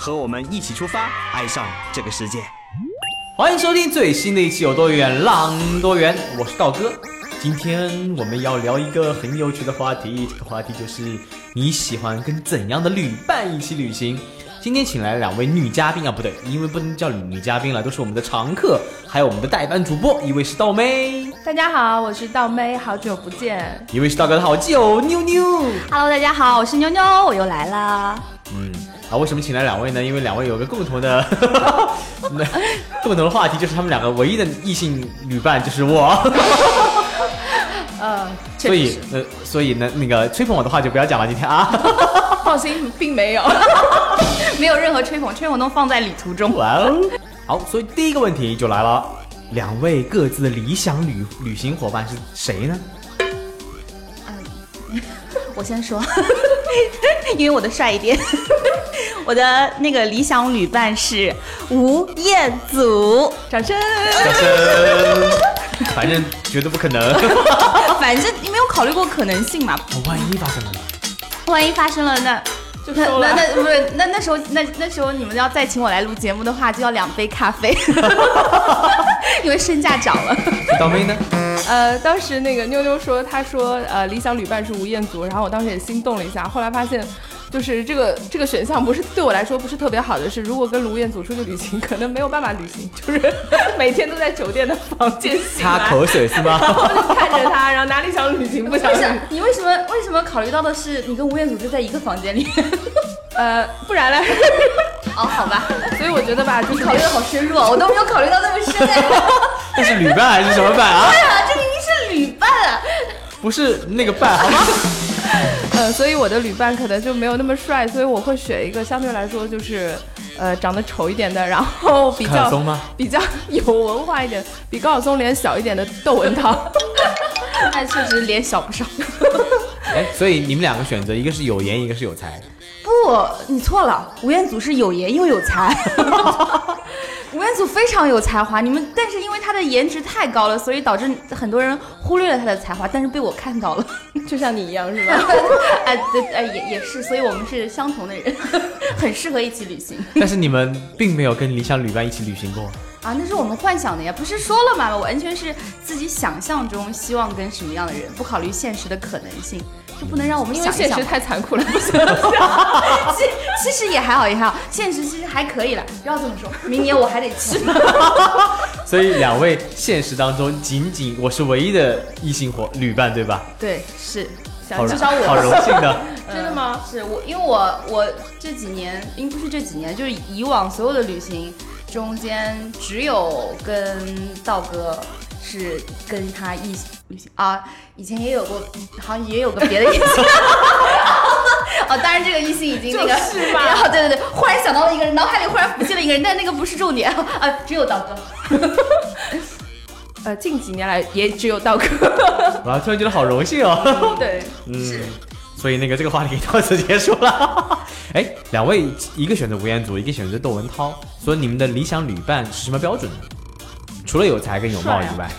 和我们一起出发，爱上这个世界。欢迎收听最新的一期《有多远浪多远》，我是道哥。今天我们要聊一个很有趣的话题，这个话题就是你喜欢跟怎样的旅伴一起旅行？今天请来了两位女嘉宾啊，不对，因为不能叫女嘉宾了，都是我们的常客，还有我们的代班主播，一位是道妹，大家好，我是道妹，好久不见。一位是道哥的好基友妞妞。Hello，大家好，我是妞妞，我又来了。嗯，啊，为什么请来两位呢？因为两位有个共同的，那 共同的话题就是他们两个唯一的异性旅伴就是我，呃，所以呃，所以呢，那个吹捧我的话就不要讲了，今天啊。放心，并没有。没有任何吹捧，吹捧都放在旅途中。哇哦！好，所以第一个问题就来了，两位各自的理想旅旅行伙伴是谁呢？我先说，因为我的帅一点。我的那个理想旅伴是吴彦祖，掌声。掌声。反正绝对不可能。反正你没有考虑过可能性嘛，我万一发生了呢？万一发生了那。那那那不是那那时候那那时候你们要再请我来录节目的话，就要两杯咖啡，因为身价涨了。倒霉呢？呃，当时那个妞妞说，她说呃理想旅伴是吴彦祖，然后我当时也心动了一下，后来发现。就是这个这个选项不是对我来说不是特别好的是，如果跟卢彦祖出去旅行，可能没有办法旅行，就是每天都在酒店的房间醒来，擦口水是吗？然后就看着他，然后哪里想旅行不想不是旅行，你为什么为什么考虑到的是你跟吴彦祖就在一个房间里？呃，不然呢。哦，好吧，所以我觉得吧，就是考虑的好深入啊，我都没有考虑到那么深哎。这是旅伴还是什么伴啊？对啊，这明明是旅伴啊。不是那个伴好吗？呃，所以我的旅伴可能就没有那么帅，所以我会选一个相对来说就是，呃，长得丑一点的，然后比较松吗？比较有文化一点，比高晓松脸小一点的窦文涛。但确实脸小不少。哎，所以你们两个选择，一个是有颜，一个是有才。不，你错了，吴彦祖是有颜又有才。吴彦祖非常有才华，你们但是因为他的颜值太高了，所以导致很多人忽略了他的才华，但是被我看到了。就像你一样是吧？哎，对，哎，也也是，所以我们是相同的人，很适合一起旅行但是你们并没有跟理想旅伴一起旅行过。啊。那是我们幻想的呀，不是说了吗？完全是自己想象中希望跟什么样的人，不考虑现实的可能性，就不能让我们因为现实。太残酷了，不行。其其实也还好，也还好，现实其实还可以了。不要这么说，明年我还得去。所以两位现实当中，仅仅我是唯一的异性伙旅伴，对吧？对，是，好至少我好荣幸的。真的吗？是我，因为我我这几年，应不是这几年，就是以往所有的旅行中间，只有跟道哥是跟他一起旅行啊，以前也有过，好像也有个别的异性。哦，当然这个异性已经那个就是嘛啊，对对对，忽然想到了一个人，脑海里忽然浮现了一个人，但那个不是重点 啊，只有道哥。呃，近几年来也只有道哥。我突然觉得好荣幸哦。对，嗯，所以那个这个话题到此结束了。哎，两位一个选择吴彦祖，一个选择窦文涛，所以你们的理想旅伴是什么标准呢？除了有才跟有貌以外，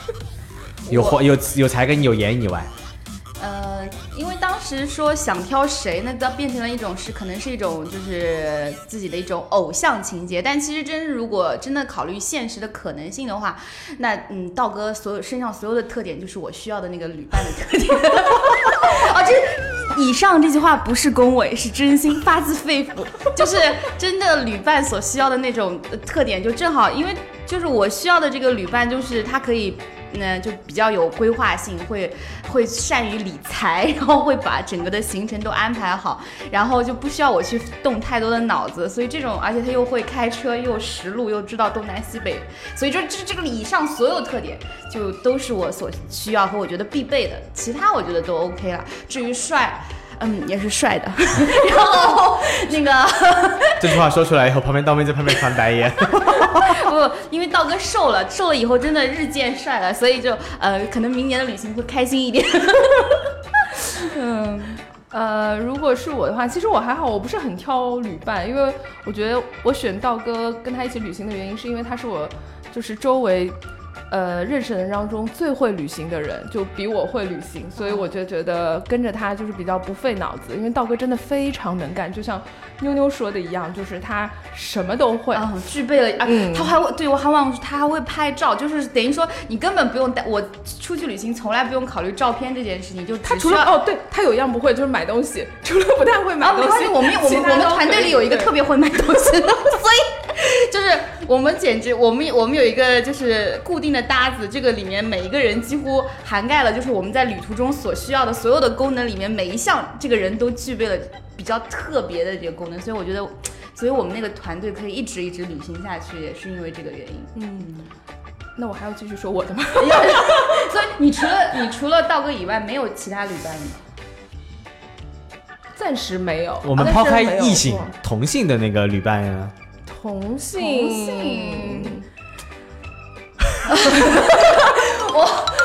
有我有有才跟有颜以外，呃，因为当时说想挑谁，那它变成了一种是可能是一种就是自己的一种偶像情节，但其实真如果真的考虑现实的可能性的话，那嗯，道哥所有身上所有的特点就是我需要的那个旅伴的特点。哦，这以上这句话不是恭维，是真心发自肺腑，就是真的旅伴所需要的那种特点，就正好因为就是我需要的这个旅伴，就是他可以。那，就比较有规划性，会会善于理财，然后会把整个的行程都安排好，然后就不需要我去动太多的脑子，所以这种，而且他又会开车，又识路，又知道东南西北，所以就这这个以上所有特点，就都是我所需要和我觉得必备的，其他我觉得都 OK 了。至于帅。嗯，也是帅的。然后那个 这句话说出来以后，旁边道妹在旁边翻白眼。不，因为道哥瘦了，瘦了以后真的日渐帅了，所以就呃，可能明年的旅行会开心一点。嗯，呃，如果是我的话，其实我还好，我不是很挑旅伴，因为我觉得我选道哥跟他一起旅行的原因，是因为他是我就是周围。呃，认识的人当中最会旅行的人，就比我会旅行，所以我就觉得跟着他就是比较不费脑子。因为道哥真的非常能干，就像妞妞说的一样，就是他什么都会，啊，具备了啊，嗯他还会对我还忘了，他还会拍照，就是等于说你根本不用带我出去旅行，从来不用考虑照片这件事情，就他除了哦，对他有一样不会，就是买东西，除了不太会买啊，东西，啊没关系，我们我们我们团队里有一个特别会买东西的，所以 就是我们简直我们我们有一个就是固定的搭子，这个里面每一个人几乎涵盖了就是我们在旅途中所需要的所有的功能里面每一项，这个人都具备了比较特别的这个功能，所以我觉得，所以我们那个团队可以一直一直旅行下去，也是因为这个原因。嗯，那我还要继续说我的吗？所以你除了你除了道哥以外，没有其他旅伴吗？暂时没有。我们抛开异性同性的那个旅伴呀，同性，同性。我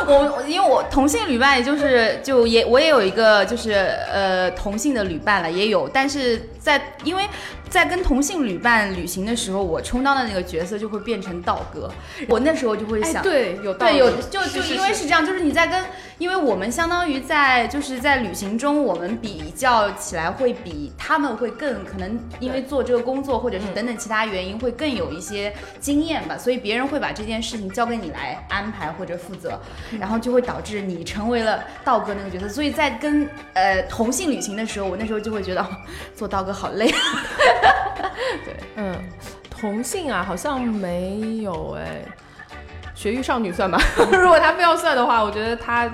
我因为我同性旅伴，就是就也我也有一个就是呃同性的旅伴了，也有，但是在因为在跟同性旅伴旅行的时候，我充当的那个角色就会变成道哥，我那时候就会哎，想，对，有道对，有就就因为是是这样，就是你在跟，因为我们相当于在就是在旅行中，我们比较起来会比他们会更可能因为做这个工作或者是等等其他原因会更有一些经验吧，所以别人会把这件事情交给你来安排或者负责，然后就会导致你成为了道哥那个角色，所以在跟呃同性旅行的时候，我那时候就会觉得、哦、做道哥好累，对嗯，同性啊，好像没有哎。绝育少女算吧，如果他非要算的话，我觉得他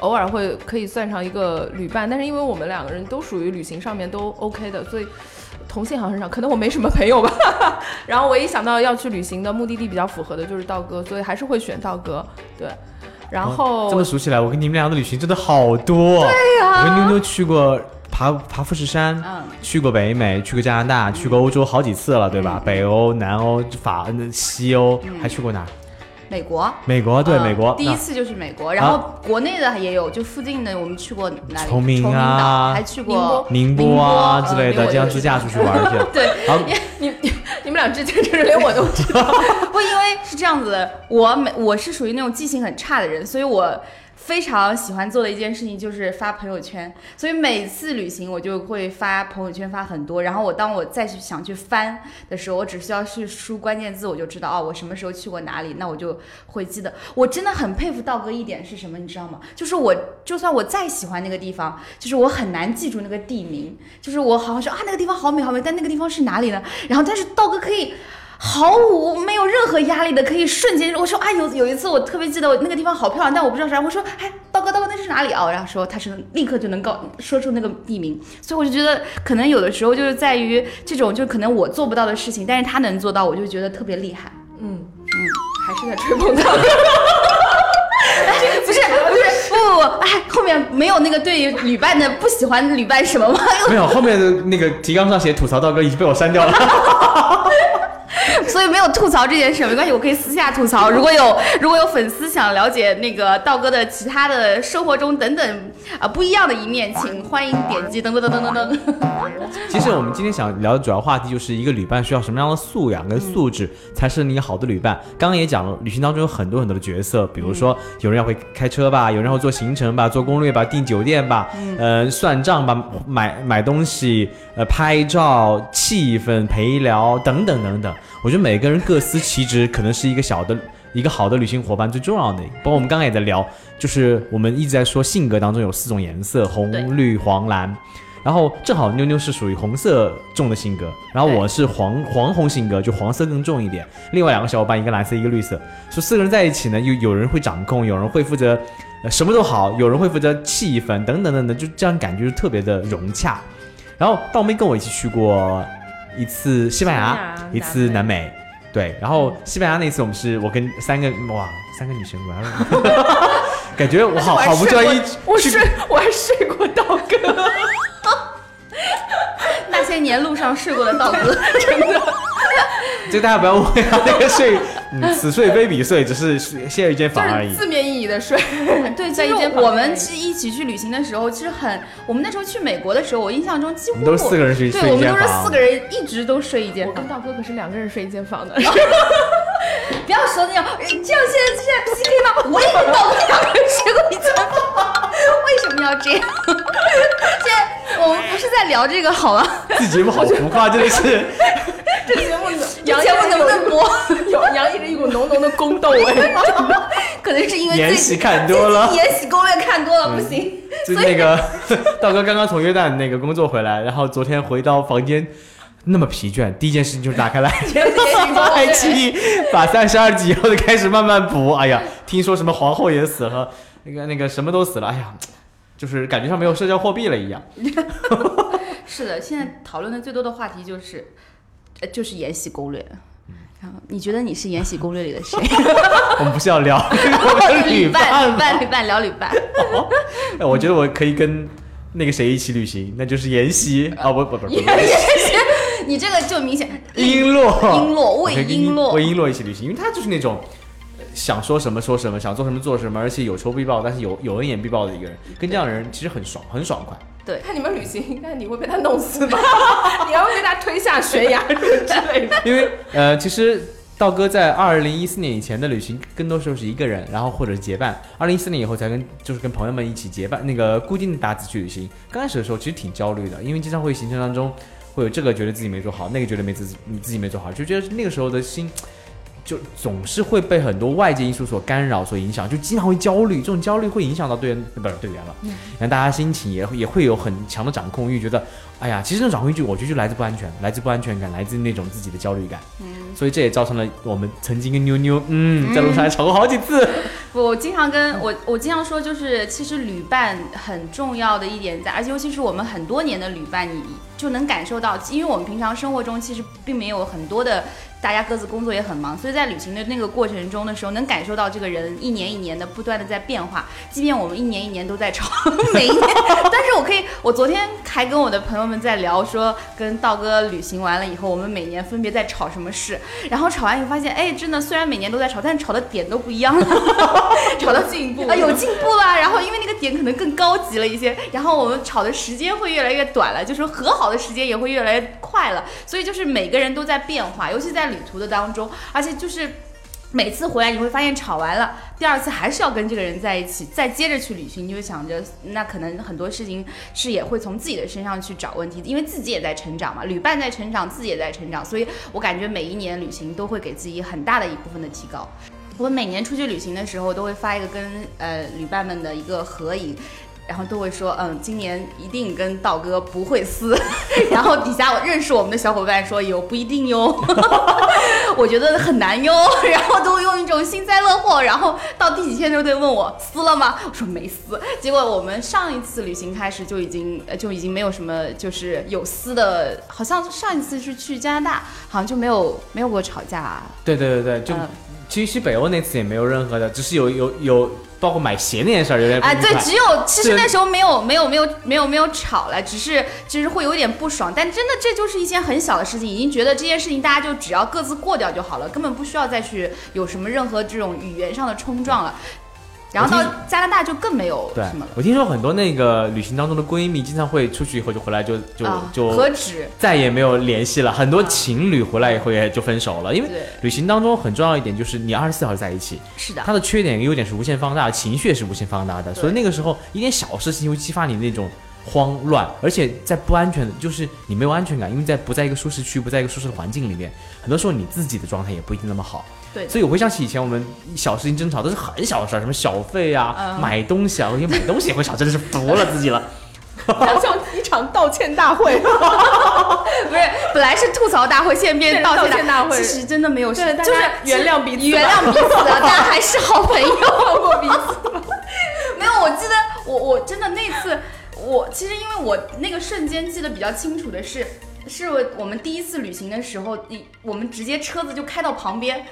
偶尔会可以算上一个旅伴，但是因为我们两个人都属于旅行上面都 OK 的，所以同性好像很少，可能我没什么朋友吧。然后我一想到要去旅行的目的地比较符合的就是道哥，所以还是会选道哥。对，然后、哦这么数起来，我跟你们俩的旅行真的好多。对呀、我跟妞妞去过爬爬富士山，嗯去过北美，去过加拿大，去过欧洲好几次了，对吧？北欧、南欧、法、呃西欧，还去过哪？美国。美国，对，嗯美国。第一次就是美国，然后国内的也有，就附近的我们去过哪里？崇明啊，还去过宁波啊宁波之类的，嗯这样自驾出去玩去。对，好，你你你们俩之间就是连我都知道。不，因为是这样子的，我每我是属于那种记性很差的人，所以我非常喜欢做的一件事情就是发朋友圈，所以每次旅行我就会发朋友圈发很多，然后我当我再去想去翻的时候，我只需要去输关键字，我就知道哦，我什么时候去过哪里，那我就会记得。我真的很佩服道哥一点是什么，你知道吗？就是我就算我再喜欢那个地方，就是我很难记住那个地名，就是我好像说啊那个地方好美好美，但那个地方是哪里呢？然后但是道哥可以。毫无没有任何压力的，可以瞬间我说啊有有一次我特别记得我那个地方好漂亮，但我不知道是啥，我说哎道哥道哥那是哪里啊？然后说他是立刻就能告说出那个地名，所以我就觉得可能有的时候就是在于这种就可能我做不到的事情，但是他能做到，我就觉得特别厉害。嗯嗯，还是在吹捧道哥。不是不是不不不，哎后面没有那个对于旅伴的不喜欢旅伴什么吗？没有，后面的那个提纲上写吐槽道哥已经被我删掉了。所以没有吐槽这件事，没关系，我可以私下吐槽。如果有如果有粉丝想了解那个道哥的其他的生活中等等啊、不一样的一面，请欢迎点击噔噔噔噔噔噔。其实我们今天想聊的主要话题就是一个旅伴需要什么样的素养跟素质才是一个好的旅伴。刚刚也讲了，旅行当中有很多很多的角色，比如说有人要会开车吧，有人会做行程吧，做攻略吧，订酒店吧，呃，算账吧，买买东西，呃，拍照、气氛、陪聊等等等等。我觉得每个人各司其职，可能是一个小的。一个好的旅行伙伴最重要的，包括我们刚刚也在聊，就是我们一直在说性格当中有四种颜色：红、绿、黄、蓝。然后正好妞妞是属于红色重的性格，然后我是黄黄红性格，就黄色更重一点。另外两个小伙伴，一个蓝色，一个绿色，说四个人在一起呢，有有人会掌控，有人会负责、呃、什么都好，有人会负责气氛等等等等，就这样感觉就特别的融洽。然后道妹跟我一起去过一次西班牙，一次南美。对，然后西班牙那次我们是我跟三个哇三个女生，玩 了感觉我好好不专一，我睡我还睡过道哥。那些年路上睡过的道哥，这个 大家不要误会啊，那个睡，嗯，此睡非彼睡，只是歇一间房而已。是字面意义的睡。对，在一间房我们是一起去旅行的时候，其实很，我们那时候去美国的时候，我印象中几乎都是四个人睡一间房对，我们都是四个人一直都睡一间房我跟。道哥可是两个人睡一间房的。不要说那样，这样现在现在 PK 吗？我也跟道哥两个人睡过一间房，为什么要这样？现在聊这个好吗？这节目好浮夸，真的是。这节目这节目能不能播？有洋溢着一股浓浓的宫斗味。可能是因为最延禧看多了延禧攻略看多了，不行。就那个 道哥刚刚从约旦那个工作回来，然后昨天回到房间。那么疲倦，第一件事情就是打开来爱奇艺，把三十二集以后就开始慢慢补。哎呀，听说什么皇后也死了，那个那个什么都死了。哎呀，就是感觉上没有社交货币了一样。是的，现在讨论的最多的话题就是，呃，就是《延禧攻略》。然后你觉得你是《延禧攻略》里的谁？我们不是要聊我们的旅伴？旅伴，旅伴，聊旅伴。哎我觉得我可以跟那个谁一起旅行，那就是延禧啊，不不不不，不你这个就明显 璎珞，璎珞魏璎珞魏璎珞一起旅行，因为她就是那种呃想说什么说什么，想做什么做什么，而且有仇必报，但是有有恩言必报的一个人，跟这样的人其实很爽，很爽快。看你们旅行，但你会被他弄死吗？你还会被他推下悬崖 之类的？因为呃，其实道哥在二零一四年以前的旅行，更多时候是一个人，然后或者是结伴。二零一四年以后才跟就是跟朋友们一起结伴，那个固定的搭子去旅行。刚开始的时候其实挺焦虑的，因为经常会行程当中会有这个觉得自己没做好，那个觉得没自己你自己没做好，就觉得那个时候的心。就总是会被很多外界因素所干扰、所影响，就经常会焦虑。这种焦虑会影响到队员，呃不是队员了，然后大家心情也会也会有很强的掌控欲，觉得，哎呀，其实这种掌控欲，我觉得就来自不安全，来自不安全感，来自那种自己的焦虑感。嗯所以这也造成了我们曾经跟妞妞，嗯，在路上还吵过好几次。我经常跟我我经常说，就是其实旅伴很重要的一点在，而且尤其是我们很多年的旅伴，你就能感受到，因为我们平常生活中其实并没有很多的。大家各自工作也很忙，所以在旅行的那个过程中的时候，能感受到这个人一年一年的不断的在变化。即便我们一年一年都在吵，每一年，但是我可以，我昨天还跟我的朋友们在聊说，跟道哥旅行完了以后，我们每年分别在吵什么事，然后吵完以后发现，哎，真的虽然每年都在吵，但是吵的点都不一样了，吵到进步 啊，有进步了。然后因为那个点可能更高级了一些，然后我们吵的时间会越来越短了，就是和好的时间也会越来越快了。所以就是每个人都在变化，尤其在旅途的当中，而且就是。每次回来你会发现吵完了，第二次还是要跟这个人在一起，再接着去旅行，你就想着那可能很多事情是也会从自己的身上去找问题，因为自己也在成长嘛，旅伴在成长，自己也在成长，所以我感觉每一年旅行都会给自己很大的一部分的提高。我每年出去旅行的时候，都会发一个跟呃旅伴们的一个合影。然后都会说，嗯，今年一定跟道哥不会撕。然后底下我认识我们的小伙伴说，有不一定哟，我觉得很难哟。然后都用一种幸灾乐祸。然后到第几天就得问我撕了吗？我说没撕。结果我们上一次旅行开始就已经呃就已经没有什么就是有撕的，好像上一次是去加拿大，好像就没有没有过吵架、啊。对对对对，就、嗯其实去北欧那次也没有任何的，只是有有有包括买鞋那件事儿有点不哎，对，只有其实那时候没有没有没有没有没有吵了，只是就是会有点不爽，但真的这就是一件很小的事情，已经觉得这件事情大家就只要各自过掉就好了，根本不需要再去有什么任何这种语言上的冲撞了。然后到加拿大就更没有对什么了，我听说很多那个旅行当中的闺蜜，经常会出去以后就回来就就、啊，就何止？再也没有联系了。很多情侣回来以后也就分手了，因为，旅行当中很重要一点就是你二十四小时在一起，是的，它的缺点跟优点是无限放大，情绪也是无限放大的，所以那个时候一点小事情会激发你那种慌乱，而且在不安全的，就是你没有安全感，因为在不在一个舒适区，不在一个舒适的环境里面，很多时候你自己的状态也不一定那么好。对所以我会想起以前我们小事情争吵都是很小的事儿，什么小费啊、嗯买东西啊，我觉得买东西也会吵，真的是服了自己了。好像一场道歉大会。不是本来是吐槽大会，现在变成道歉大会其实真的没有事，就是原谅彼此原谅彼此的，大家还是好朋友。放过彼此。没有，我记得我我真的那次，我其实因为我那个瞬间记得比较清楚的是，是我我们第一次旅行的时候，你我们直接车子就开到旁边。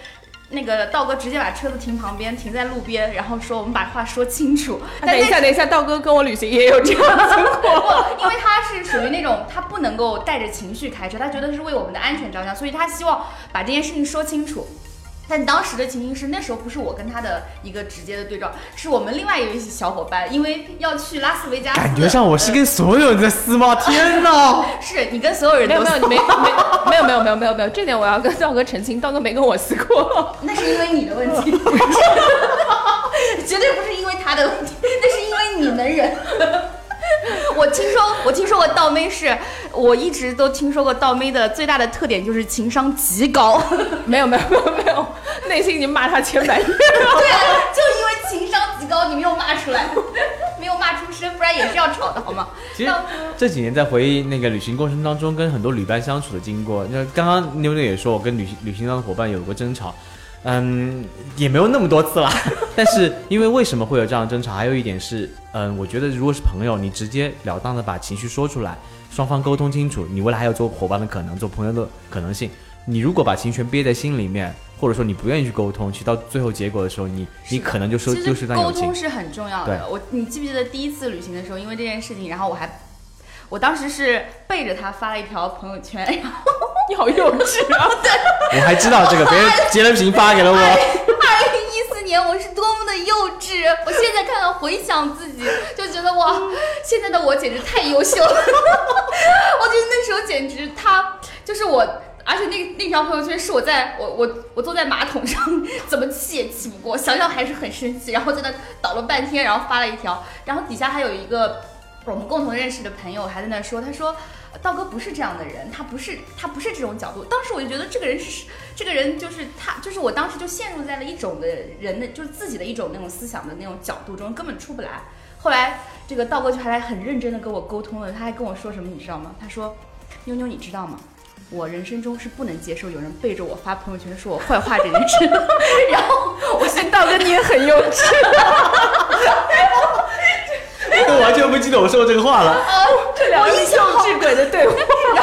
那个道哥直接把车子停旁边，停在路边，然后说我们把话说清楚。啊等一下，等一下，道哥跟我旅行也有这样的 情况。因为他是属于那种他不能够带着情绪开车，他觉得是为我们的安全着想，所以他希望把这件事情说清楚。但当时的情形是，那时候不是我跟他的一个直接的对照，是我们另外一位小伙伴，因为要去拉斯维加斯，感觉上我是跟所有人在撕吗？天哪！是你跟所有人没有没有，都撕你没没没有没有没有没有没有，这点我要跟道哥澄清，道哥没跟我撕过。那是因为你的问题 绝对不是因为他的问题，那是因为你能忍。我听说，我听说过倒妹是，我一直都听说过倒妹的最大的特点就是情商极高。没有没有没有没有，内心已经骂他千百遍了。对啊，就因为情商极高，你没有骂出来，没有骂出声，不然也是要吵的好吗？其实这几年在回忆那个旅行过程当中，跟很多旅伴相处的经过，那刚刚妞妞也说，我跟旅行旅行当的伙伴有过争吵，嗯，也没有那么多次啦。但是因为为什么会有这样的争吵，还有一点是，嗯，我觉得如果是朋友，你直截了当的把情绪说出来，双方沟通清楚，你未来还有做伙伴的可能，做朋友的可能性。你如果把情绪憋在心里面，或者说你不愿意去沟通，其实到最后结果的时候，你你可能就收其丢失段友情实沟通。是很重要对的。我你记不记得第一次旅行的时候，因为这件事情，然后我还，我当时是背着他发了一条朋友圈，然后你好幼稚啊！我还知道这个，别人截了屏发给了我。二零一四年我是多么的幼稚，我现在看到回想自己，就觉得哇，现在的我简直太优秀了。我觉得那时候简直他就是我。而且那那条朋友圈是我在我我我坐在马桶上，怎么气也气不过，想想还是很生气，然后在那倒了半天，然后发了一条，然后底下还有一个我们共同认识的朋友还在那说，他说道哥不是这样的人，他不是他不是这种角度。当时我就觉得这个人是这个人就是他，就是我当时就陷入在了一种的人的就是自己的一种那种思想的那种角度中，根本出不来。后来这个道哥就还来很认真的跟我沟通了，他还跟我说什么，你知道吗？他说：“妞妞，你知道吗？我人生中是不能接受有人背着我发朋友圈说我坏话这件事。” 然后我现道哥你也很幼稚。我完全不记得我说过这个话了。这两个幼稚鬼的对话。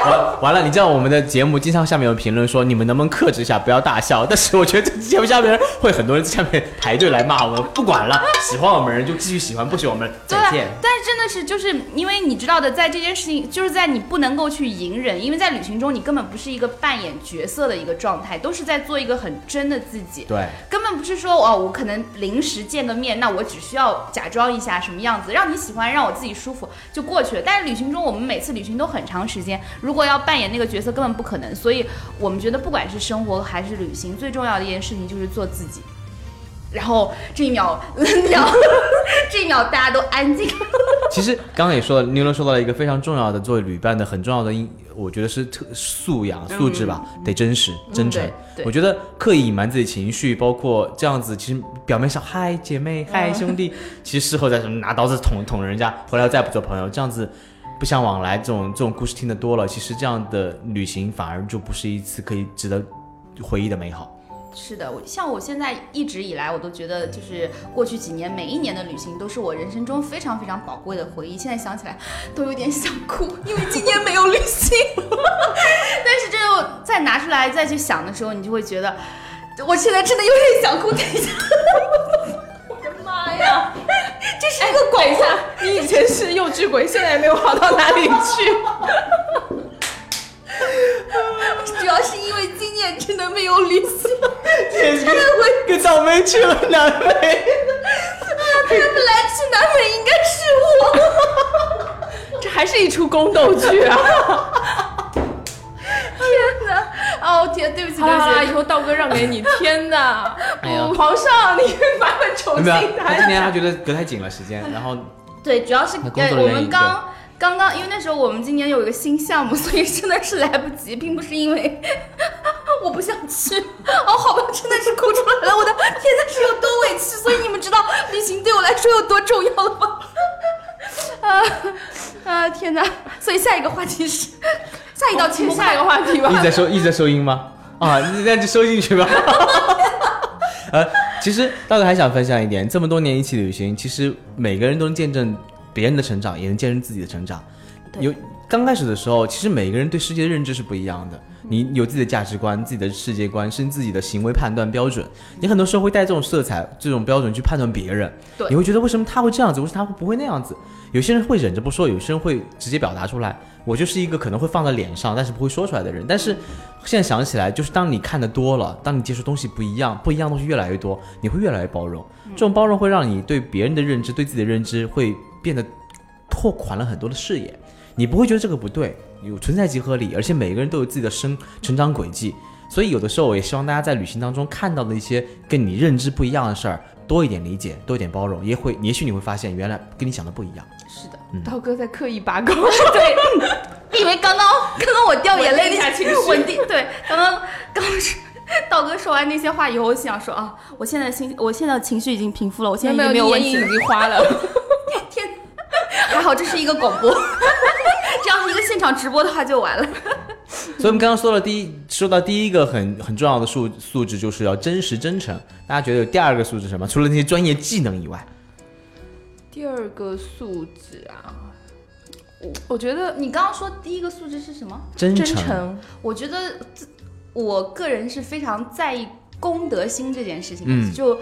完完了，你知道我们的节目经常下面有评论说你们能不能克制一下，不要大笑。但是我觉得这节目下面会很多人在下面排队来骂我们，不管了，喜欢我们人就继续喜欢，不喜欢我们再见。，但是真的是就是因为你知道的，在这件事情，就是在你不能够去隐忍，因为在旅行中你根本不是一个扮演角色的一个状态，都是在做一个很真的自己。对，根本不是说哦，我可能临时见个面，那我只需要假装一下什么样子，让你喜欢，让我自己舒服就过去了。但是旅行中，我们每次旅行都很长时间，如果要扮演那个角色，根本不可能。所以我们觉得，不管是生活还是旅行，最重要的一件事情就是做自己。然后这一秒，这一秒大家都安静。其实刚刚也说了，妞妞说到了一个非常重要的作为旅伴的很重要的因，我觉得是特素养素质吧，得真实真诚。我觉得刻意隐瞒自己情绪，包括这样子，其实表面上嗨姐妹嗨兄弟，其实事后再什么拿刀子捅捅人家，回来再不做朋友，这样子不相往来，这种这种故事听得多了，其实这样的旅行反而就不是一次可以值得回忆的美好。是的，我像我现在一直以来，我都觉得就是过去几年每一年的旅行都是我人生中非常非常宝贵的回忆。现在想起来都有点想哭，因为今年没有旅行。但是这又再拿出来再去想的时候，你就会觉得，我现在真的有点想哭。等一下，我的妈呀，这是一个广等一下，你以前是幼稚鬼，现在也没有好到哪里去。主要是因为今年真的没有旅行，跟跟倒霉去了南美。本来去南美应该是我。这还是一出宫斗剧啊！天哪！哦天，对不起，对不起。以后道哥让给你。天哪！哎呀不皇上，你版本重新没有，他来。今年他觉得隔太紧了时间，然后对，主要是那工作人员也们刚刚刚，因为那时候我们今年有一个新项目，所以真的是来不及，并不是因为我不想去。哦，好吧，真的是哭出来了，我的天呐，是有多委屈，所以你们知道旅行对我来说有多重要了吗？啊啊，天哪！所以下一个话题是，下一道题目，下一个话题吧一。直在收一直在收音吗？啊，那就收进去吧。呃，其实大哥还想分享一点，这么多年一起旅行，其实每个人都能见证别人的成长，也能见证自己的成长。有刚开始的时候，其实每个人对世界的认知是不一样的。你有自己的价值观、自己的世界观，甚至自己的行为判断标准。你很多时候会带这种色彩、这种标准去判断别人。对你会觉得为什么他会这样子，为什么他会不会那样子？有些人会忍着不说，有些人会直接表达出来。我就是一个可能会放在脸上，但是不会说出来的人。但是现在想起来，就是当你看的多了，当你接触东西不一样，不一样东西越来越多，你会越来越包容。这种包容会让你对别人的认知、对自己的认知会变得拓宽了很多的视野。你不会觉得这个不对，有存在即合理，而且每个人都有自己的生成长轨迹。所以有的时候，我也希望大家在旅行当中看到的一些跟你认知不一样的事儿，多一点理解，多一点包容，也会，也许你会发现原来跟你想的不一样。是的，刀哥在刻意拔高，对，你以为刚刚刚刚我掉眼泪稳定一下情绪稳定对，刚刚刚刚是道哥说完那些话以后，我想说啊，我现在心我现在情绪已经平复了，我现在已经没有眼影已。经花了。天，还好这是一个广播，这样一个现场直播的话就完了。所以我们刚刚说了第一，说到第一个很很重要的素素质，就是要真实真诚。大家觉得有第二个素质什么？除了那些专业技能以外，第二个素质啊，我我觉得你刚刚说第一个素质是什么？真真诚。我觉得这我个人是非常在意公德心这件事情的。嗯就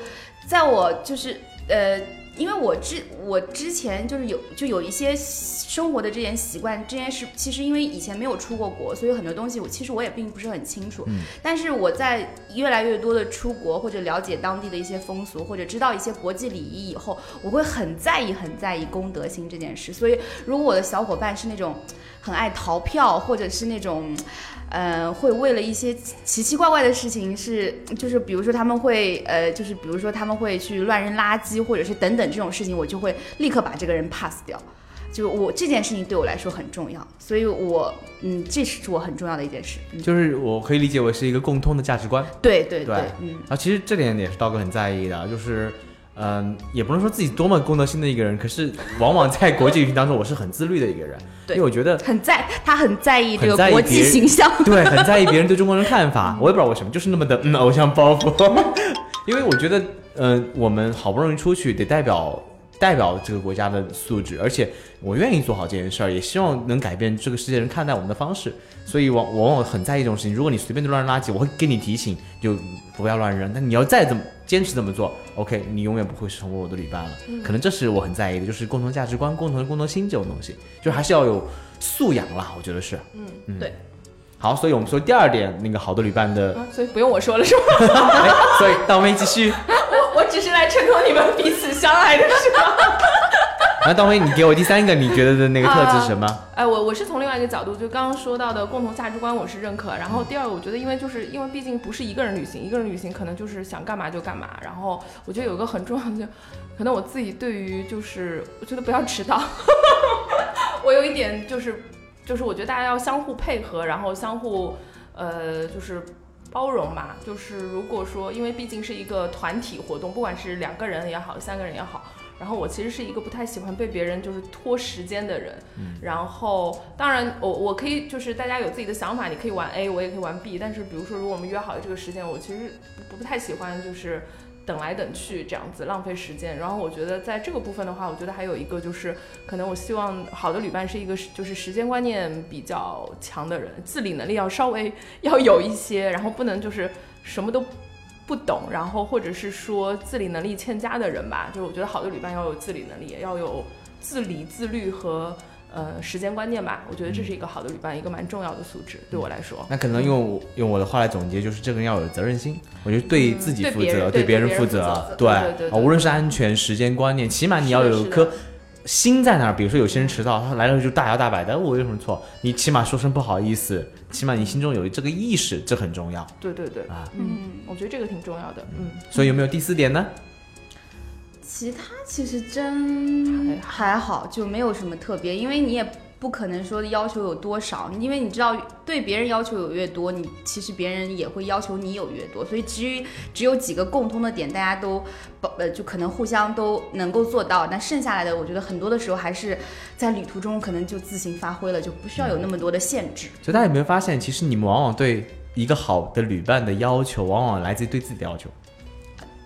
在我就是呃，因为我之我之前就是有就有一些生活的这件习惯，这件事其实因为以前没有出过国，所以很多东西我其实我也并不是很清楚。嗯但是我在越来越多的出国或者了解当地的一些风俗，或者知道一些国际礼仪以后，我会很在意很在意公德心这件事。所以如果我的小伙伴是那种很爱逃票，或者是那种。呃，会为了一些奇奇怪怪的事情是，就是比如说他们会，呃，就是比如说他们会去乱扔垃圾，或者是等等这种事情，我就会立刻把这个人 pass 掉。就我这件事情对我来说很重要，所以我，嗯，这是我很重要的一件事。嗯，就是我可以理解为是一个共通的价值观。对对对嗯，啊，其实这点也是道哥很在意的，就是，嗯、也不能说自己多么公德心的一个人，可是往往在国际旅行当中，我是很自律的一个人，对因为我觉得很在，他很在意这个国际形象。对，很在意别人对中国人的看法，我也不知道为什么，就是那么的嗯偶像包袱。因为我觉得，呃，我们好不容易出去，得代表代表这个国家的素质，而且我愿意做好这件事儿，也希望能改变这个世界人看待我们的方式。所以往我往往很在意这种事情。如果你随便就乱扔垃圾，我会给你提醒，就不要乱扔。但你要再怎么坚持这么做，OK，你永远不会成为我的旅伴了。可能这是我很在意的，就是共同价值观、共同的共同心这种东西，就还是要有素养啦，我觉得是。嗯，嗯对，好，所以我们说第二点，那个好的旅伴的，啊所以不用我说了是吗？哎，所以大梅继续。我我只是来衬托你们彼此相爱的是吗？那大梅，你给我第三个你觉得的那个特质是什么？哎，我我是从另外一个角度，就刚刚说到的共同价值观，我是认可。然后第二个，我觉得因为就是因为毕竟不是一个人旅行，一个人旅行可能就是想干嘛就干嘛。然后我觉得有一个很重要的，就可能我自己对于就是我觉得不要迟到，我有一点就是就是我觉得大家要相互配合，然后相互呃就是。包容嘛，就是如果说，因为毕竟是一个团体活动，不管是两个人也好，三个人也好，然后我其实是一个不太喜欢被别人就是拖时间的人，然后当然我我可以就是大家有自己的想法，你可以玩 A，我也可以玩 B，但是比如说如果我们约好了这个时间，我其实不不太喜欢就是等来等去这样子浪费时间。然后我觉得在这个部分的话，我觉得还有一个就是可能我希望好的旅伴是一个就是时间观念比较强的人，自理能力要稍微要有一些，然后不能就是什么都。不懂，然后或者是说自理能力欠佳的人吧，就是我觉得好的旅伴要有自理能力，也要有自理、自律和呃时间观念吧。我觉得这是一个好的旅伴一个蛮重要的素质，对我来说。那可能用用我的话来总结，就是这个人要有责任心。我觉得对自己负责，对别人负责对对对对啊，无论是安全、时间观念，起码你要有一颗心在那儿。比如说有些人迟到，他来了就大摇大摆的，我有什么错？你起码说声不好意思，起码你心中有这个意识，这很重要对对对，啊。嗯，我觉得这个挺重要的。嗯，所以有没有第四点呢？其他其实真还好，就没有什么特别，因为你也不可能说要求有多少，因为你知道对别人要求有越多，你其实别人也会要求你有越多，所以至于只有几个共通的点，大家都呃就可能互相都能够做到，那剩下来的，我觉得很多的时候还是在旅途中可能就自行发挥了，就不需要有那么多的限制。所以大家有没有发现，其实你们往往对一个好的旅伴的要求，往往来自于对自己的要求。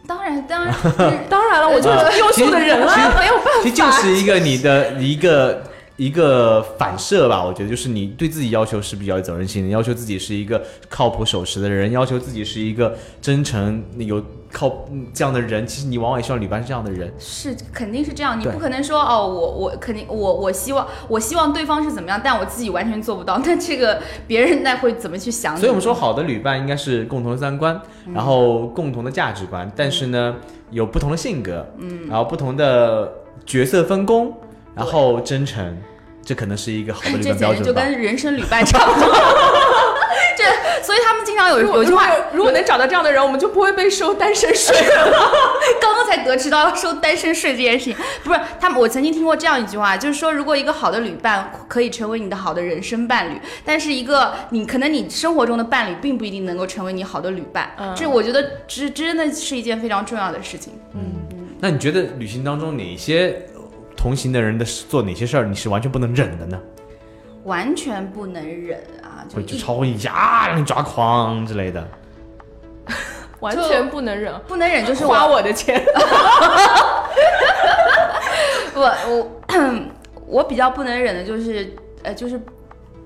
当然，当然，当然了，我就是优秀的人其实啊，没有办法。其实就是一个你的一个一个反射吧，我觉得就是你对自己要求是比较有责任心的，要求自己是一个靠谱守时的人，要求自己是一个真诚有靠嗯这样的人。其实你往往也希望旅伴是这样的人。是肯定是这样，你不可能说哦，我我肯定我我希望我希望对方是怎么样，但我自己完全做不到，那这个别人那会怎么去想？所以我们说，好的旅伴应该是共同的三观，嗯然后共同的价值观，但是呢，有不同的性格，嗯，然后不同的角色分工，然后真诚，这可能是一个好的 旅这伴标准吧。简直就跟人生旅伴 差不多。这，所以他们经常有有句话，如果能找到这样的人，我们就不会被收单身税了。刚刚才得知到要收单身税这件事情，不是他们，我曾经听过这样一句话，就是说，如果一个好的旅伴可以成为你的好的人生伴侣，但是一个你可能你生活中的伴侣并不一定能够成为你好的旅伴，嗯这我觉得这这真的是一件非常重要的事情。嗯那你觉得旅行当中哪些同行的人的做哪些事儿你是完全不能忍的呢？完全不能忍啊！就就超过一下啊，让你抓狂之类的。完全不能忍，不能忍，就是花我我的钱。我我 我比较不能忍的就是呃就是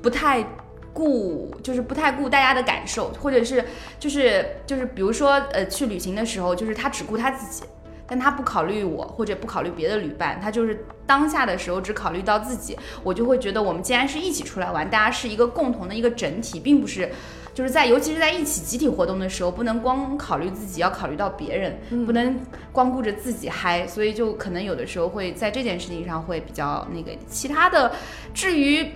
不太顾就是不太顾大家的感受，或者是就是就是比如说呃去旅行的时候，就是他只顾他自己。但他不考虑我，或者不考虑别的旅伴，他就是当下的时候只考虑到自己，我就会觉得我们既然是一起出来玩，大家是一个共同的一个整体，并不是就是在尤其是在一起集体活动的时候，不能光考虑自己，要考虑到别人，不能光顾着自己嗨，所以就可能有的时候会在这件事情上会比较那个。其他的，至于，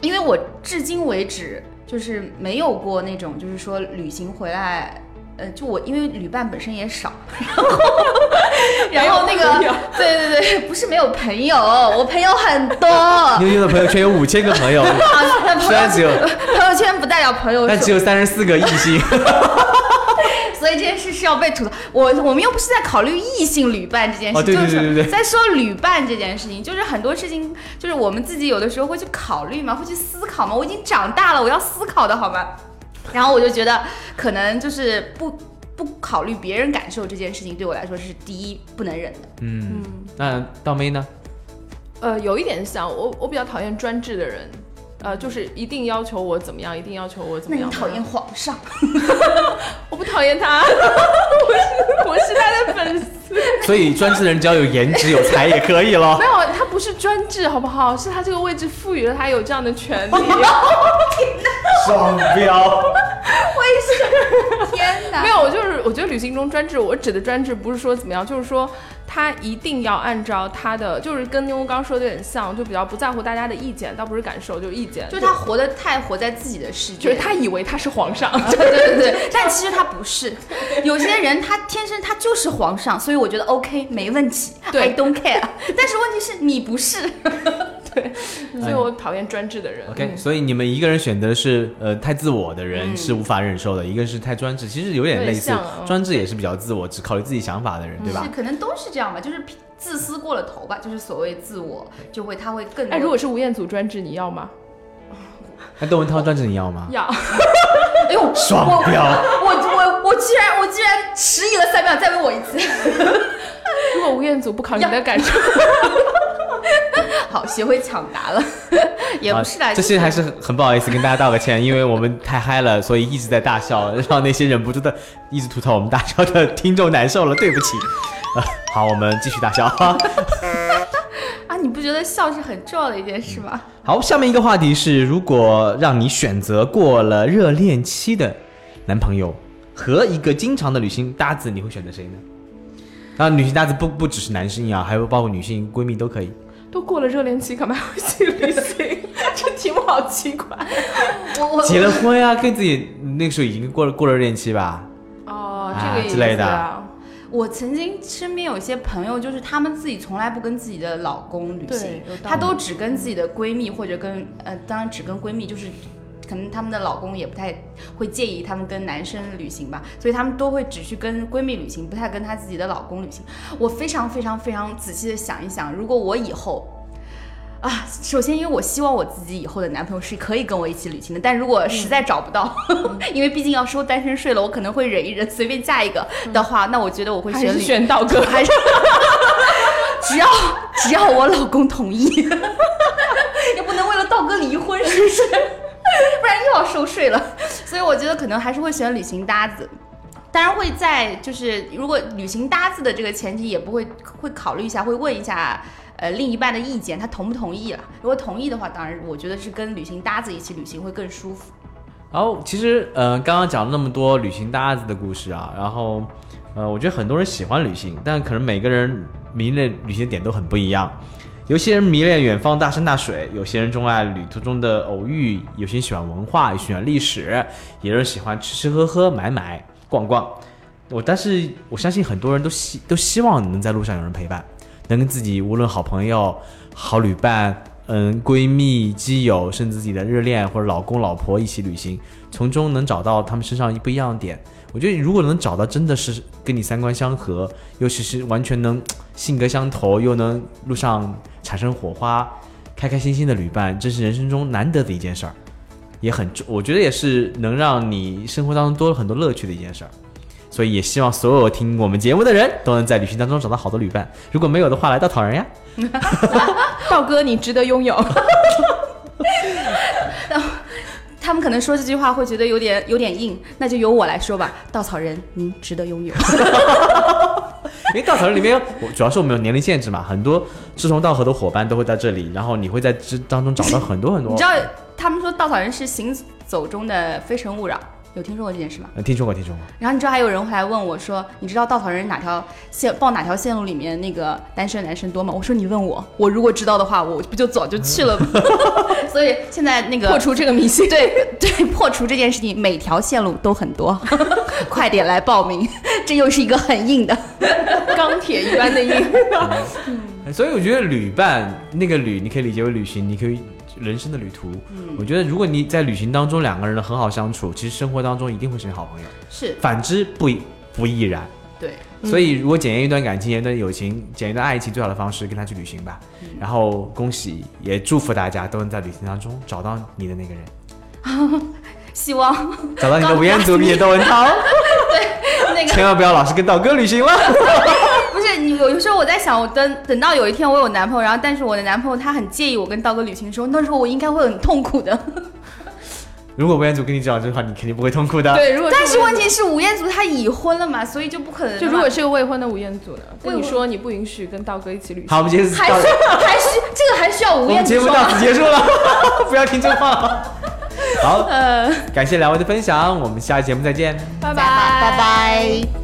因为我至今为止就是没有过那种就是说旅行回来。呃，就我因为旅伴本身也少，然后 然后那个对对对，不是没有朋友，我朋友很多，妞妞的朋友圈有五千个朋友，啊，但朋虽然只有友朋友圈不代表朋友，但只有三十四个异性。所以这件事是要被吐槽。我我们又不是在考虑异性旅伴这件事，哦对对就是对对对在说旅伴这件事情，就是很多事情，就是我们自己有的时候会去考虑嘛，会去思考嘛。我已经长大了，我要思考的好吗？然后我就觉得，可能就是不不考虑别人感受这件事情，对我来说是第一不能忍的。嗯，那倒妹呢？呃，有一点像我，我比较讨厌专制的人，呃，就是一定要求我怎么样，一定要求我怎么样。那你讨厌？皇上？我不讨厌他，我是我是他的粉丝。所以专制的人只要有颜值有才也可以了没。有，他不是专制，好不好？是他这个位置赋予了他有这样的权利。双标。天哪！没有，我就是我觉得旅行中专制，我指的专制不是说怎么样，就是说他一定要按照他的，就是跟妞刚刚说的有点像，就比较不在乎大家的意见，倒不是感受，就是意见。就是他活得太活在自己的世界，就是他以为他是皇上，对对对对，但其实他不是。有些人他天生他就是皇上，所以我觉得 OK 没问题，I don't care。但是问题是你不是，所以我讨厌专制的人。OK，所以你们一个人选择是呃太自我的人嗯是无法忍受的，一个是太专制，其实有点类似专制也是比较自我，只考虑自己想法的人，对吧是？可能都是这样吧，就是自私过了头吧，就是所谓自我就会他会更多。哎，如果是吴彦祖专制，你要吗？那窦文涛专制你要吗？要。哎呦双标我我我我居然我居然迟疑了三秒，再问我一次。如果吴彦祖不考虑你的感受，好，学会抢答了，也不是啦，啊这些还是很很不好意思跟大家道个歉，因为我们太嗨了，所以一直在大笑，让那些忍不住的一直吐槽我们大笑的听众难受了，对不起。啊，好，我们继续大笑。啊，你不觉得笑是很重要的一件事吗？好，下面一个话题是，如果让你选择过了热恋期的男朋友和一个经常的旅行搭子，你会选择谁呢？当然，旅行搭子不不只是男性啊，还有包括女性闺蜜都可以。都过了热恋期，干嘛要去旅行？这题目好奇怪。我我结了婚呀、跟自己那个时候已经过了过了热恋期吧？哦，啊这个意思之类的啊。我曾经身边有一些朋友，就是他们自己从来不跟自己的老公旅行她都只跟自己的闺蜜或者跟呃，当然只跟闺蜜，就是可能她们的老公也不太会介意她们跟男生旅行吧，所以她们都会只去跟闺蜜旅行，不太跟她自己的老公旅行。我非常非常非常仔细的想一想，如果我以后。啊，首先，因为我希望我自己以后的男朋友是可以跟我一起旅行的，但如果实在找不到，因为毕竟要收单身税了，我可能会忍一忍，随便嫁一个的话，那我觉得我会选选道哥，还是 只要只要我老公同意，也不能为了道哥离婚是不是？不然又要收税了。所以我觉得可能还是会选旅行搭子。当然会在就是如果旅行搭子的这个前提也不会会考虑一下，会问一下呃另一半的意见，他同不同意了。如果同意的话，当然我觉得是跟旅行搭子一起旅行会更舒服。然后其实呃刚刚讲了那么多旅行搭子的故事啊，然后呃我觉得很多人喜欢旅行，但可能每个人迷恋旅行点都很不一样。有些人迷恋远方大山大水，有些人钟爱旅途中的偶遇，有些人喜欢文化，喜欢历史，也有人喜欢吃吃喝喝、买买逛逛。我但是我相信很多人都希都希望能在路上有人陪伴，能跟自己无论好朋友、好旅伴、嗯闺蜜、基友，甚至自己的热恋或者老公老婆一起旅行，从中能找到他们身上一不一样的点。我觉得如果能找到真的是跟你三观相合，尤其是完全能 性格相投，又能路上产生火花、开开心心的旅伴，这是人生中难得的一件事儿，也很我觉得也是能让你生活当中多了很多乐趣的一件事儿。所以也希望所有听我们节目的人都能在旅行当中找到好的旅伴。如果没有的话，来到讨人呀。道哥，你值得拥有。他们可能说这句话会觉得有点有点硬，那就由我来说吧。稻草人，您值得拥有。因为稻草人里面，我主要是我们有年龄限制嘛，很多志同道合的伙伴都会在这里，然后你会在这当中找到很多很多。你知道他们说稻草人是行走中的非诚勿扰，有听说过这件事吗？呃听说过，听说过。然后你知道还有人会来问我说，你知道稻草人哪条线报哪条线路里面那个单身男生多吗？我说你问我，我如果知道的话，我不就早就去了吗？所以现在那个破除这个迷信。对对，破除这件事情，每条线路都很多，快点来报名，这又是一个很硬的。钢铁一般的硬。嗯所以我觉得旅伴那个旅，你可以理解为旅行，你可以人生的旅途。我觉得如果你在旅行当中两个人很好相处，其实生活当中一定会成为好朋友。是，反之不不亦然。对，所以如果检验一段感情、检验一段友情、检验一段爱情，最好的方式跟他去旅行吧。然后恭喜，也祝福大家都能在旅行当中找到你的那个人，希望找到你的吴彦祖，你的窦文涛。对那个千万不要老是跟道哥旅行了。不是你，有的时候我在想，我等等到有一天我有男朋友，然后但是我的男朋友他很介意我跟道哥旅行的时候，那时候我应该会很痛苦的。如果吴彦祖跟你讲这句话，你肯定不会痛苦的。对，如果但是问题是吴彦祖他已婚了嘛，所以就不可能。就如果是个未婚的吴彦祖呢？跟你说你不允许跟道哥一起旅行。好，我们今天还是还是这个还需要吴彦祖节目到此？结束了，不要听这话了。好，呃，感谢两位的分享，我们下期节目再见。拜拜拜拜。